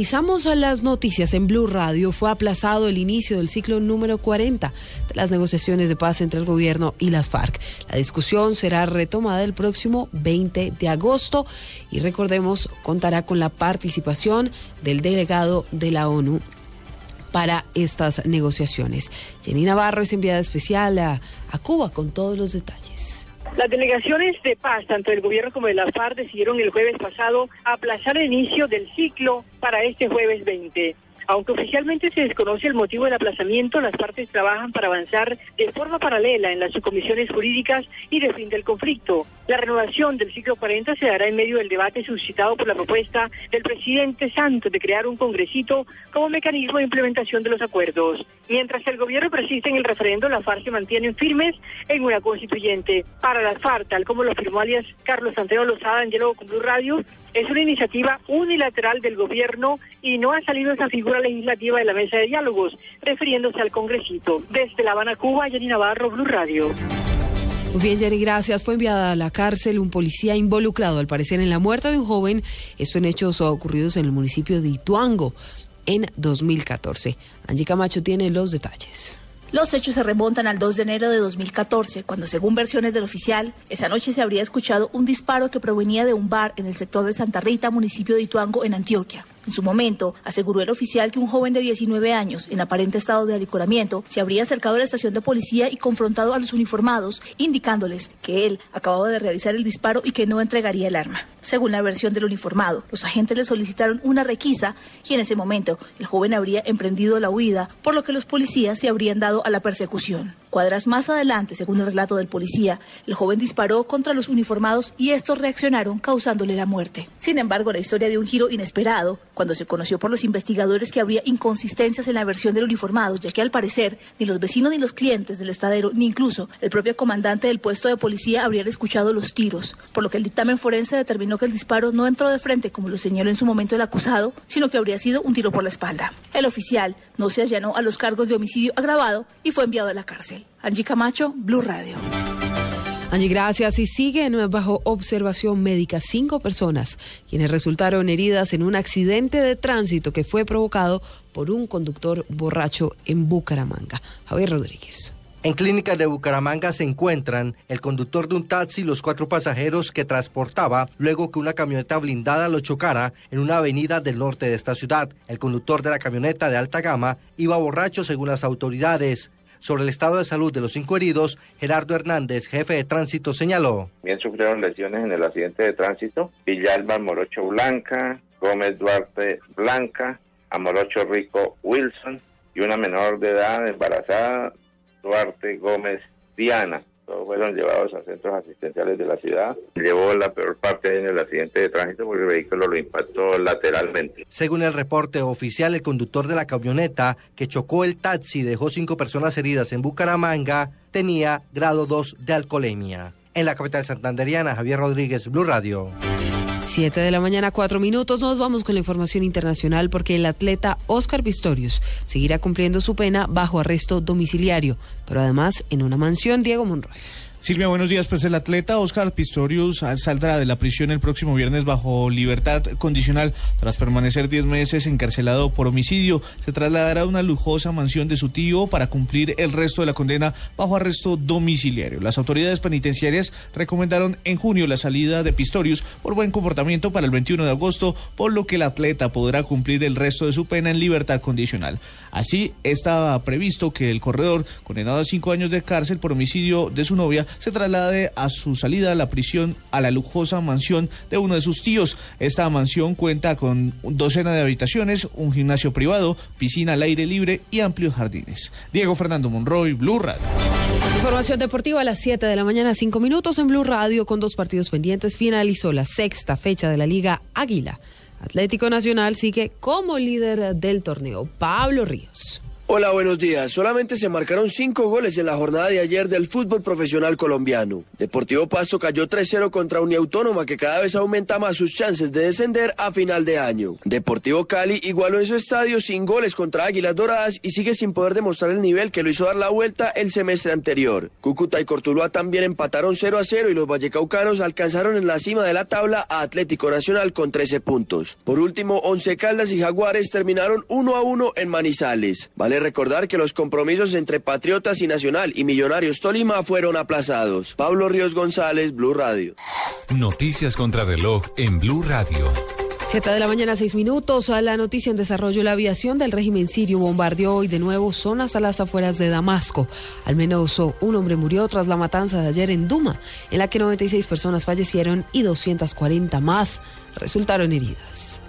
Revisamos las noticias en Blue Radio. Fue aplazado el inicio del ciclo número 40 de las negociaciones de paz entre el gobierno y las FARC. La discusión será retomada el próximo 20 de agosto y recordemos contará con la participación del delegado de la ONU para estas negociaciones. Jenny Navarro es enviada especial a, a Cuba con todos los detalles. Las delegaciones de paz, tanto del gobierno como de la FARC, decidieron el jueves pasado aplazar el inicio del ciclo para este jueves 20. Aunque oficialmente se desconoce el motivo del aplazamiento, las partes trabajan para avanzar de forma paralela en las subcomisiones jurídicas y de fin del conflicto. La renovación del ciclo 40 se dará en medio del debate suscitado por la propuesta del presidente Santos de crear un congresito como mecanismo de implementación de los acuerdos. Mientras el gobierno persiste en el referendo, la FARC se mantienen firmes en una constituyente. Para la FARC, tal como lo afirmó alias Carlos Santiago Lozada en con Blue Radio, es una iniciativa unilateral del gobierno y no ha salido esa figura legislativa de la mesa de diálogos, refiriéndose al congresito. Desde La Habana, Cuba, Yanina Navarro, Blue Radio. Muy bien, Jenny, gracias. Fue enviada a la cárcel un policía involucrado, al parecer, en la muerte de un joven. Esto en hechos ocurridos en el municipio de Ituango en 2014. Angie Camacho tiene los detalles. Los hechos se remontan al 2 de enero de 2014, cuando según versiones del oficial, esa noche se habría escuchado un disparo que provenía de un bar en el sector de Santa Rita, municipio de Ituango, en Antioquia. En su momento, aseguró el oficial que un joven de 19 años, en aparente estado de alicoramiento, se habría acercado a la estación de policía y confrontado a los uniformados, indicándoles que él acababa de realizar el disparo y que no entregaría el arma. Según la versión del uniformado, los agentes le solicitaron una requisa y en ese momento el joven habría emprendido la huida, por lo que los policías se habrían dado a la persecución. Cuadras más adelante, según el relato del policía, el joven disparó contra los uniformados y estos reaccionaron causándole la muerte. Sin embargo, la historia dio un giro inesperado cuando se conoció por los investigadores que había inconsistencias en la versión del uniformado, ya que al parecer ni los vecinos ni los clientes del estadero, ni incluso el propio comandante del puesto de policía habrían escuchado los tiros, por lo que el dictamen forense determinó que el disparo no entró de frente, como lo señaló en su momento el acusado, sino que habría sido un tiro por la espalda. El oficial no se allanó a los cargos de homicidio agravado y fue enviado a la cárcel. Angie Camacho, Blue Radio. Angie, gracias. Y siguen bajo observación médica cinco personas quienes resultaron heridas en un accidente de tránsito que fue provocado por un conductor borracho en Bucaramanga. Javier Rodríguez. En clínicas de Bucaramanga se encuentran el conductor de un taxi y los cuatro pasajeros que transportaba luego que una camioneta blindada lo chocara en una avenida del norte de esta ciudad. El conductor de la camioneta de alta gama iba borracho según las autoridades. Sobre el estado de salud de los cinco heridos, Gerardo Hernández, jefe de tránsito, señaló. Bien sufrieron lesiones en el accidente de tránsito. Villalba Morocho Blanca, Gómez Duarte Blanca, Amorocho Rico Wilson y una menor de edad embarazada, Duarte Gómez Diana. Todos fueron llevados a centros asistenciales de la ciudad. Llevó la peor parte en el accidente de tránsito porque el vehículo lo impactó lateralmente. Según el reporte oficial, el conductor de la camioneta que chocó el taxi y dejó cinco personas heridas en Bucaramanga tenía grado 2 de alcoholemia. En la capital santanderiana, Javier Rodríguez, Blue Radio. Siete de la mañana, cuatro minutos. Nos vamos con la información internacional porque el atleta Oscar Pistorius seguirá cumpliendo su pena bajo arresto domiciliario, pero además en una mansión Diego Monroy. Silvia, buenos días. Pues el atleta Oscar Pistorius saldrá de la prisión el próximo viernes bajo libertad condicional tras permanecer 10 meses encarcelado por homicidio. Se trasladará a una lujosa mansión de su tío para cumplir el resto de la condena bajo arresto domiciliario. Las autoridades penitenciarias recomendaron en junio la salida de Pistorius por buen comportamiento para el 21 de agosto, por lo que el atleta podrá cumplir el resto de su pena en libertad condicional. Así estaba previsto que el corredor, condenado a cinco años de cárcel por homicidio de su novia, se traslade a su salida a la prisión a la lujosa mansión de uno de sus tíos. Esta mansión cuenta con docena de habitaciones, un gimnasio privado, piscina al aire libre y amplios jardines. Diego Fernando Monroy, Blue Radio. Información deportiva a las 7 de la mañana, 5 minutos en Blue Radio con dos partidos pendientes. Finalizó la sexta fecha de la Liga Águila. Atlético Nacional sigue como líder del torneo. Pablo Ríos. Hola, buenos días. Solamente se marcaron cinco goles en la jornada de ayer del fútbol profesional colombiano. Deportivo Pasto cayó 3-0 contra Uniautónoma que cada vez aumenta más sus chances de descender a final de año. Deportivo Cali igualó en su estadio sin goles contra Águilas Doradas y sigue sin poder demostrar el nivel que lo hizo dar la vuelta el semestre anterior. Cúcuta y Cortuluá también empataron 0-0 y los vallecaucanos alcanzaron en la cima de la tabla a Atlético Nacional con 13 puntos. Por último, Once Caldas y Jaguares terminaron 1-1 en Manizales. Vale recordar que los compromisos entre Patriotas y Nacional y Millonarios Tolima fueron aplazados. Pablo Ríos González, Blue Radio. Noticias contra reloj en Blue Radio. Siete de la mañana, seis minutos. A la noticia en desarrollo, la aviación del régimen sirio bombardeó hoy de nuevo zonas a las afueras de Damasco. Al menos un hombre murió tras la matanza de ayer en Duma, en la que 96 personas fallecieron y 240 más resultaron heridas.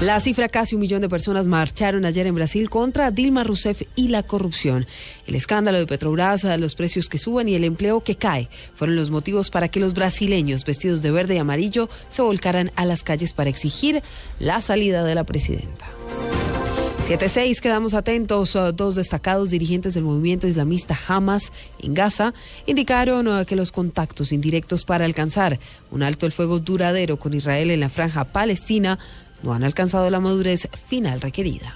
La cifra casi un millón de personas marcharon ayer en Brasil contra Dilma Rousseff y la corrupción. El escándalo de Petrobras, los precios que suben y el empleo que cae fueron los motivos para que los brasileños vestidos de verde y amarillo se volcaran a las calles para exigir la salida de la presidenta. 7-6, quedamos atentos. Dos destacados dirigentes del movimiento islamista Hamas en Gaza indicaron uh, que los contactos indirectos para alcanzar un alto el fuego duradero con Israel en la franja palestina no han alcanzado la madurez final requerida.